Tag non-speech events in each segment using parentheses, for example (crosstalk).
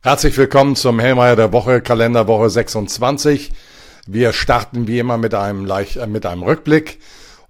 Herzlich willkommen zum Hellmeier der Woche, Kalenderwoche 26. Wir starten wie immer mit einem, leicht, äh, mit einem Rückblick.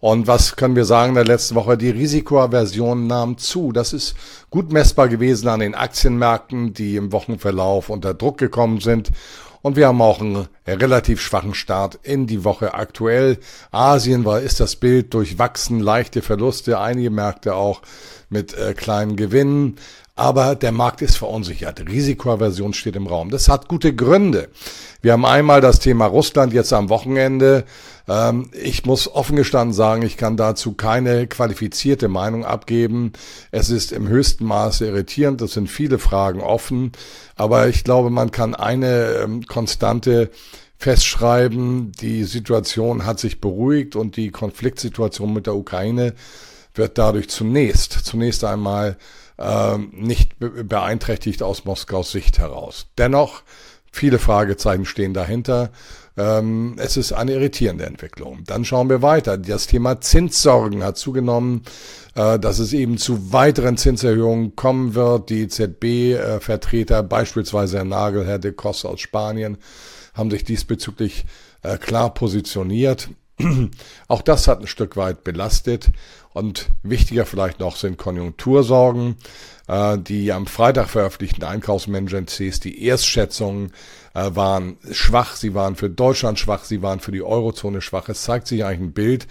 Und was können wir sagen in der letzten Woche? Die Risikoaversion nahm zu. Das ist gut messbar gewesen an den Aktienmärkten, die im Wochenverlauf unter Druck gekommen sind. Und wir haben auch einen relativ schwachen Start in die Woche aktuell. Asien war, ist das Bild durchwachsen, leichte Verluste, einige Märkte auch mit äh, kleinen Gewinnen aber der Markt ist verunsichert. Risikoaversion steht im Raum. Das hat gute Gründe. Wir haben einmal das Thema Russland jetzt am Wochenende. Ähm, ich muss offen gestanden sagen, ich kann dazu keine qualifizierte Meinung abgeben. Es ist im höchsten Maße irritierend. Es sind viele Fragen offen. Aber ich glaube, man kann eine ähm, Konstante festschreiben. Die Situation hat sich beruhigt und die Konfliktsituation mit der Ukraine wird dadurch zunächst, zunächst einmal ähm, nicht beeinträchtigt aus Moskaus Sicht heraus. Dennoch, viele Fragezeichen stehen dahinter. Ähm, es ist eine irritierende Entwicklung. Dann schauen wir weiter. Das Thema Zinssorgen hat zugenommen, äh, dass es eben zu weiteren Zinserhöhungen kommen wird. Die EZB-Vertreter, beispielsweise Herr Nagel, Herr de Kos aus Spanien, haben sich diesbezüglich äh, klar positioniert. (clears throat) Auch das hat ein Stück weit belastet. Und wichtiger vielleicht noch sind Konjunktursorgen. Äh, die am Freitag veröffentlichten Einkaufsmanager-Cs, die Erstschätzungen äh, waren schwach. Sie waren für Deutschland schwach. Sie waren für die Eurozone schwach. Es zeigt sich eigentlich ein Bild,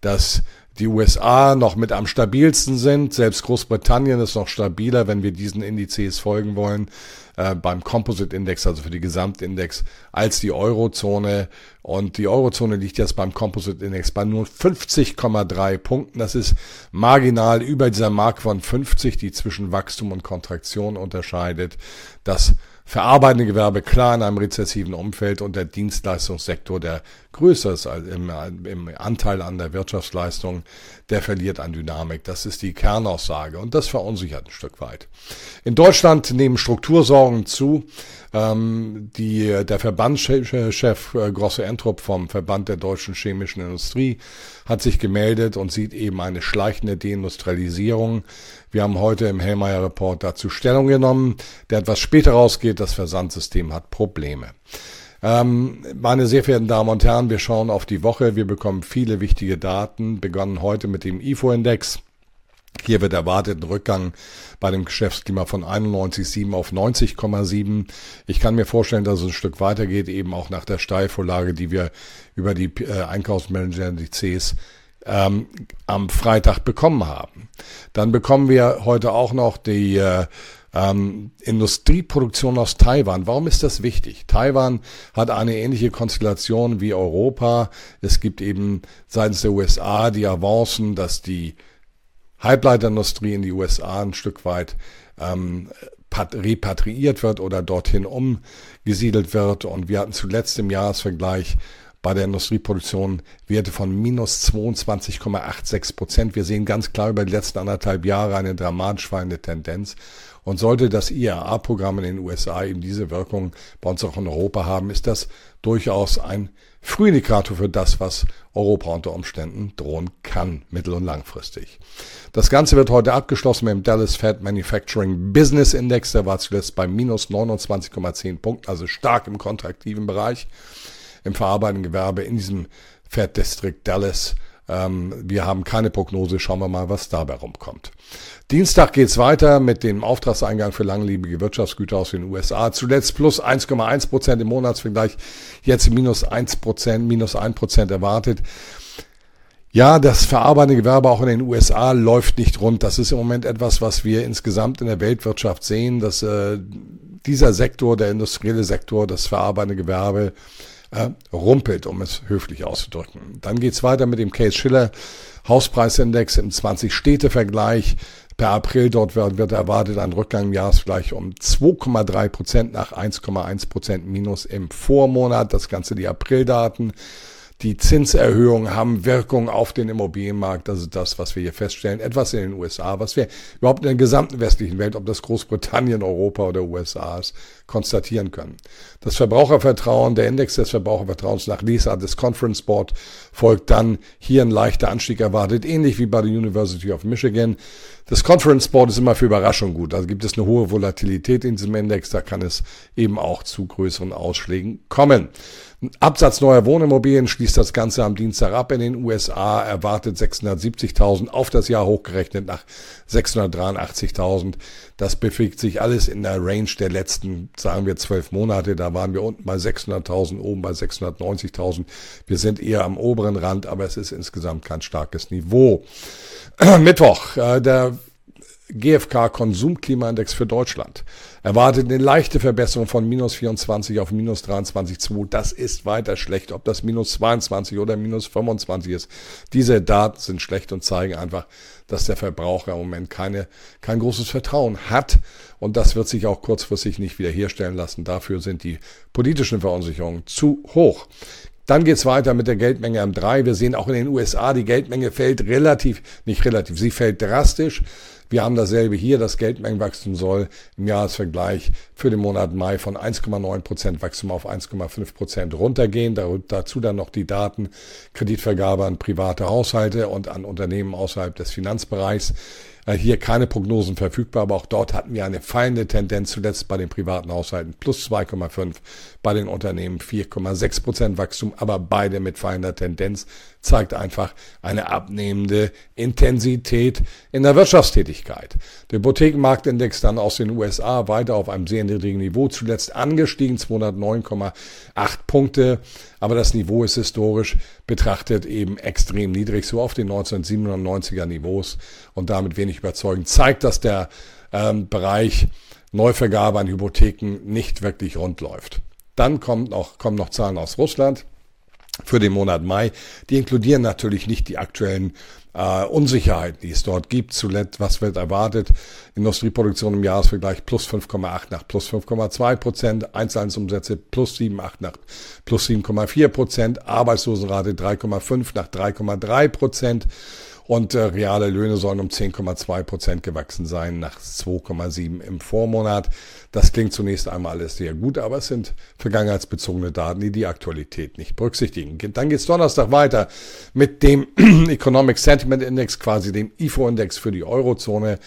dass die USA noch mit am stabilsten sind. Selbst Großbritannien ist noch stabiler, wenn wir diesen Indizes folgen wollen, äh, beim Composite Index, also für die Gesamtindex, als die Eurozone. Und die Eurozone liegt jetzt beim Composite Index bei nur 50,3 Punkten. Das ist marginal über dieser Marke von 50, die zwischen Wachstum und Kontraktion unterscheidet. Das verarbeitende Gewerbe klar in einem rezessiven Umfeld und der Dienstleistungssektor, der größer ist im, im Anteil an der Wirtschaftsleistung, der verliert an Dynamik. Das ist die Kernaussage und das verunsichert ein Stück weit. In Deutschland nehmen Struktursorgen zu. Ähm, die, der Verbandschef äh, Grosse Entrup vom Verband der deutschen chemischen Industrie hat sich gemeldet und sieht eben eine schleichende Deindustrialisierung. Wir haben heute im Hellmeier Report dazu Stellung genommen, der etwas später rausgeht. Das Versandsystem hat Probleme. Ähm, meine sehr verehrten Damen und Herren, wir schauen auf die Woche. Wir bekommen viele wichtige Daten. Begonnen heute mit dem IFO-Index. Hier wird erwartet ein Rückgang bei dem Geschäftsklima von 91,7 auf 90,7. Ich kann mir vorstellen, dass es ein Stück weitergeht, eben auch nach der Steilvorlage, die wir über die äh, Einkaufsmanager-Indizes ähm, am Freitag bekommen haben. Dann bekommen wir heute auch noch die äh, ähm, Industrieproduktion aus Taiwan. Warum ist das wichtig? Taiwan hat eine ähnliche Konstellation wie Europa. Es gibt eben seitens der USA die Avancen, dass die Halbleiterindustrie in die USA ein Stück weit ähm, repatriiert wird oder dorthin umgesiedelt wird. Und wir hatten zuletzt im Jahresvergleich bei der Industrieproduktion Werte von minus 22,86 Prozent. Wir sehen ganz klar über die letzten anderthalb Jahre eine dramatisch fallende Tendenz. Und sollte das IRA-Programm in den USA eben diese Wirkung bei uns auch in Europa haben, ist das durchaus ein Frühindikator für das, was Europa unter Umständen drohen kann, mittel- und langfristig. Das Ganze wird heute abgeschlossen mit dem Dallas Fed Manufacturing Business Index. Der war zuletzt bei minus 29,10 Punkten, also stark im kontraktiven Bereich im verarbeitenden Gewerbe in diesem Fed District Dallas. Ähm, wir haben keine Prognose. Schauen wir mal, was dabei rumkommt. Dienstag geht's weiter mit dem Auftragseingang für langlebige Wirtschaftsgüter aus den USA. Zuletzt plus 1,1 Prozent im Monatsvergleich, jetzt minus 1 Prozent, minus 1 Prozent erwartet. Ja, das verarbeitende Gewerbe auch in den USA läuft nicht rund. Das ist im Moment etwas, was wir insgesamt in der Weltwirtschaft sehen, dass äh, dieser Sektor, der industrielle Sektor, das verarbeitende Gewerbe äh, rumpelt, um es höflich auszudrücken. Dann geht's weiter mit dem Case Schiller Hauspreisindex im 20-Städte-Vergleich per April. Dort wird, wird erwartet ein Rückgang im Jahresvergleich um 2,3 Prozent nach 1,1 Prozent Minus im Vormonat. Das Ganze die Aprildaten. Die Zinserhöhungen haben Wirkung auf den Immobilienmarkt. Das ist das, was wir hier feststellen. Etwas in den USA, was wir überhaupt in der gesamten westlichen Welt, ob das Großbritannien, Europa oder USA ist, konstatieren können. Das Verbrauchervertrauen, der Index des Verbrauchervertrauens nach Lisa des Conference Board folgt dann hier ein leichter Anstieg erwartet, ähnlich wie bei der University of Michigan. Das Conference Board ist immer für Überraschung gut. Da gibt es eine hohe Volatilität in diesem Index. Da kann es eben auch zu größeren Ausschlägen kommen. Absatz neuer Wohnimmobilien schließt das Ganze am Dienstag ab in den USA, erwartet 670.000 auf das Jahr hochgerechnet nach 683.000. Das bewegt sich alles in der Range der letzten, sagen wir, zwölf Monate. Da waren wir unten bei 600.000, oben bei 690.000. Wir sind eher am oberen Rand, aber es ist insgesamt kein starkes Niveau. (clears throat) Mittwoch, äh, der GfK Konsumklimaindex für Deutschland erwartet eine leichte Verbesserung von minus 24 auf minus 23,2. Das ist weiter schlecht, ob das minus 22 oder minus 25 ist. Diese Daten sind schlecht und zeigen einfach, dass der Verbraucher im Moment keine, kein großes Vertrauen hat. Und das wird sich auch kurzfristig nicht wiederherstellen lassen. Dafür sind die politischen Verunsicherungen zu hoch. Dann geht's weiter mit der Geldmenge M3. Wir sehen auch in den USA, die Geldmenge fällt relativ, nicht relativ, sie fällt drastisch. Wir haben dasselbe hier. Das Geldmengenwachstum soll im Jahresvergleich für den Monat Mai von 1,9 Prozent Wachstum auf 1,5 Prozent runtergehen. Dazu dann noch die Daten Kreditvergabe an private Haushalte und an Unternehmen außerhalb des Finanzbereichs. Äh, hier keine Prognosen verfügbar, aber auch dort hatten wir eine fallende Tendenz, zuletzt bei den privaten Haushalten. Plus 2,5, bei den Unternehmen 4,6 Prozent Wachstum, aber beide mit fallender Tendenz, zeigt einfach eine abnehmende Intensität in der Wirtschaftstätigkeit. Der Hypothekenmarktindex dann aus den USA weiter auf einem sehr niedrigen Niveau, zuletzt angestiegen, 209,8 Punkte, aber das Niveau ist historisch betrachtet eben extrem niedrig, so auf den 1997er Niveaus und damit wenig überzeugend, zeigt, dass der ähm, Bereich Neuvergabe an Hypotheken nicht wirklich rund läuft. Dann kommt noch, kommen noch Zahlen aus Russland für den Monat Mai. Die inkludieren natürlich nicht die aktuellen äh, Unsicherheiten, die es dort gibt. Zuletzt, was wird erwartet? Industrieproduktion im Jahresvergleich plus 5,8 nach plus 5,2 Prozent, Einzelhandelsumsätze plus 7,8 nach plus 7,4 Prozent, Arbeitslosenrate 3,5 nach 3,3 Prozent und äh, reale Löhne sollen um 10,2 Prozent gewachsen sein nach 2,7 im Vormonat. Das klingt zunächst einmal alles sehr gut, aber es sind vergangenheitsbezogene Daten, die die Aktualität nicht berücksichtigen. Dann geht es Donnerstag weiter mit dem (clears throat) Economic Sentiment Index, quasi dem IFO-Index für die Eurozone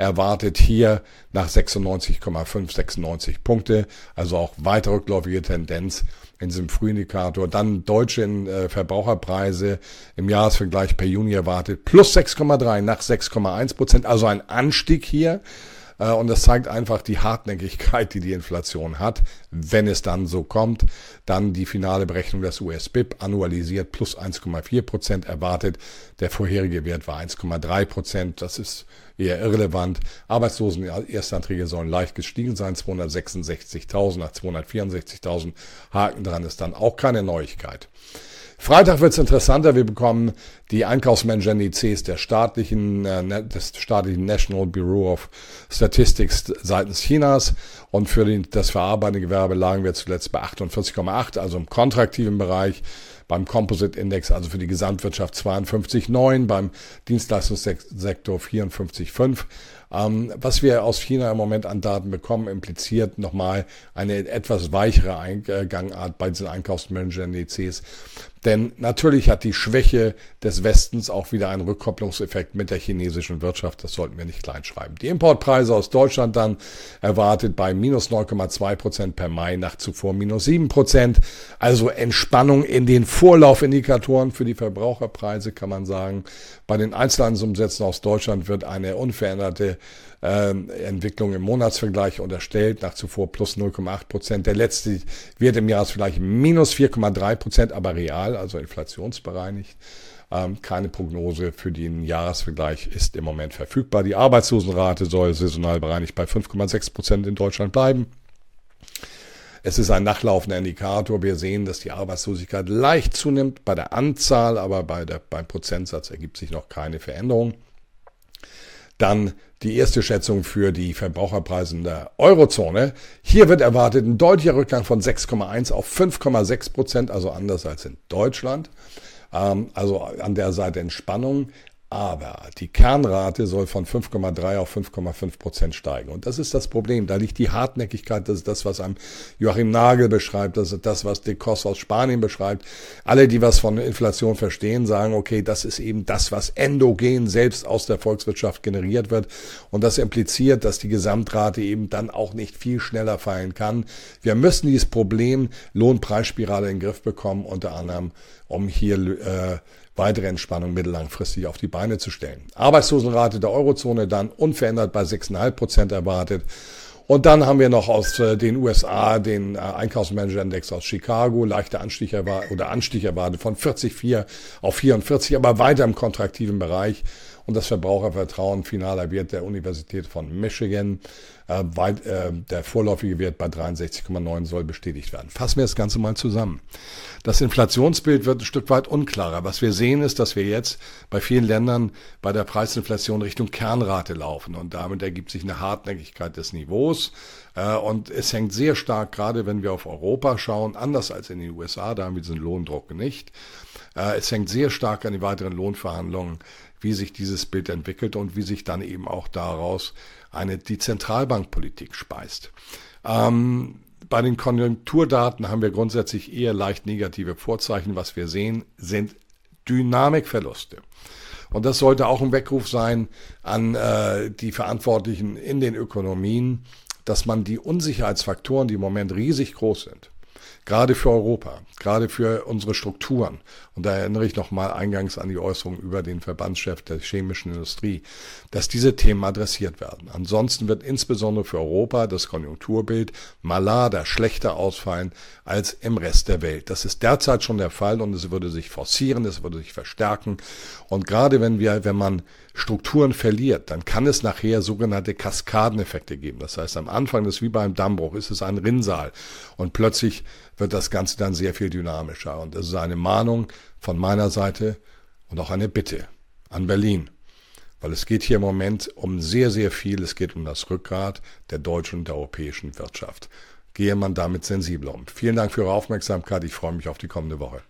erwartet hier nach 96,5, 96 Punkte, also auch weiter rückläufige Tendenz in diesem Frühindikator. Dann deutsche äh, Verbraucherpreise im Jahresvergleich per Juni erwartet plus 6,3 nach 6,1 Prozent, also ein Anstieg hier. Äh, und das zeigt einfach die Hartnäckigkeit, die die Inflation hat. Wenn es dann so kommt, dann die finale Berechnung des US-BIP annualisiert plus 1,4 Prozent erwartet. Der vorherige Wert war 1,3 Prozent. Das ist eher irrelevant. Arbeitslosen Erstanträge sollen leicht gestiegen sein, 266.000 nach 264.000. Haken dran ist dann auch keine Neuigkeit. Freitag wird es interessanter. Wir bekommen die Einkaufsmanager-Indizes der staatlichen, äh, ne, des staatlichen National Bureau of Statistics seitens Chinas. Und für den, das verarbeitende Gewerbe lagen wir zuletzt bei 48,8, also im kontraktiven Bereich. Beim Composite Index, also für die Gesamtwirtschaft 52,9, beim Dienstleistungssektor 54,5. Ähm, was wir aus China im Moment an Daten bekommen, impliziert nochmal eine etwas weichere Eingangart bei diesen Einkaufsmanager-Indizes. Denn natürlich hat die Schwäche des Westens auch wieder einen Rückkopplungseffekt mit der chinesischen Wirtschaft. Das sollten wir nicht kleinschreiben. Die Importpreise aus Deutschland dann erwartet bei minus 9,2 Prozent per Mai nach zuvor minus 7 Prozent. Also Entspannung in den Vorlaufindikatoren für die Verbraucherpreise kann man sagen. Bei den Einzelhandelsumsätzen aus Deutschland wird eine unveränderte äh, Entwicklung im Monatsvergleich unterstellt, nach zuvor plus 0,8 Prozent. Der letzte wird im Jahresvergleich minus 4,3 Prozent, aber real, also inflationsbereinigt. Ähm, keine Prognose für den Jahresvergleich ist im Moment verfügbar. Die Arbeitslosenrate soll saisonal bereinigt bei 5,6 Prozent in Deutschland bleiben. Es ist ein nachlaufender Indikator. Wir sehen, dass die Arbeitslosigkeit leicht zunimmt bei der Anzahl, aber bei der, beim Prozentsatz ergibt sich noch keine Veränderung. Dann die erste Schätzung für die Verbraucherpreise in der Eurozone. Hier wird erwartet ein deutlicher Rückgang von 6,1 auf 5,6 Prozent, also anders als in Deutschland. Ähm, also an der Seite Entspannung. Aber die Kernrate soll von 5,3 auf 5,5 Prozent steigen. Und das ist das Problem. Da liegt die Hartnäckigkeit. Das ist das, was einem Joachim Nagel beschreibt. Das ist das, was De Kos aus Spanien beschreibt. Alle, die was von Inflation verstehen, sagen, okay, das ist eben das, was endogen selbst aus der Volkswirtschaft generiert wird. Und das impliziert, dass die Gesamtrate eben dann auch nicht viel schneller fallen kann. Wir müssen dieses Problem Lohnpreisspirale in den Griff bekommen, unter anderem, um hier äh, weitere Entspannung mittellangfristig auf die Beine zu stellen. Arbeitslosenrate der Eurozone dann unverändert bei 6,5 Prozent erwartet. Und dann haben wir noch aus äh, den USA den äh, Einkaufsmanager-Index aus Chicago, leichter Anstieg oder Anstieg erwartet von 40,4 auf 44, aber weiter im kontraktiven Bereich und das Verbrauchervertrauen finaler Wert der Universität von Michigan. Äh, weit, äh, der vorläufige Wert bei 63,9 soll bestätigt werden. Fassen wir das Ganze mal zusammen. Das Inflationsbild wird ein Stück weit unklarer. Was wir sehen ist, dass wir jetzt bei vielen Ländern bei der Preisinflation Richtung Kernrate laufen und damit ergibt sich eine Hartnäckigkeit des Niveaus. Äh, und es hängt sehr stark, gerade wenn wir auf Europa schauen, anders als in den USA, da haben wir diesen Lohndruck nicht. Äh, es hängt sehr stark an die weiteren Lohnverhandlungen wie sich dieses Bild entwickelt und wie sich dann eben auch daraus eine die Zentralbankpolitik speist. Ähm, bei den Konjunkturdaten haben wir grundsätzlich eher leicht negative Vorzeichen. Was wir sehen, sind Dynamikverluste. Und das sollte auch ein Weckruf sein an äh, die Verantwortlichen in den Ökonomien, dass man die Unsicherheitsfaktoren, die im Moment riesig groß sind, gerade für Europa, gerade für unsere Strukturen. Und da erinnere ich nochmal eingangs an die Äußerung über den Verbandschef der chemischen Industrie, dass diese Themen adressiert werden. Ansonsten wird insbesondere für Europa das Konjunkturbild malader, schlechter ausfallen als im Rest der Welt. Das ist derzeit schon der Fall und es würde sich forcieren, es würde sich verstärken. Und gerade wenn wir, wenn man Strukturen verliert, dann kann es nachher sogenannte Kaskadeneffekte geben. Das heißt, am Anfang ist wie beim Dammbruch, ist es ein Rinnsal und plötzlich wird das Ganze dann sehr viel dynamischer. Und es ist eine Mahnung von meiner Seite und auch eine Bitte an Berlin. Weil es geht hier im Moment um sehr, sehr viel. Es geht um das Rückgrat der deutschen und der europäischen Wirtschaft. Gehe man damit sensibel um. Vielen Dank für Ihre Aufmerksamkeit. Ich freue mich auf die kommende Woche.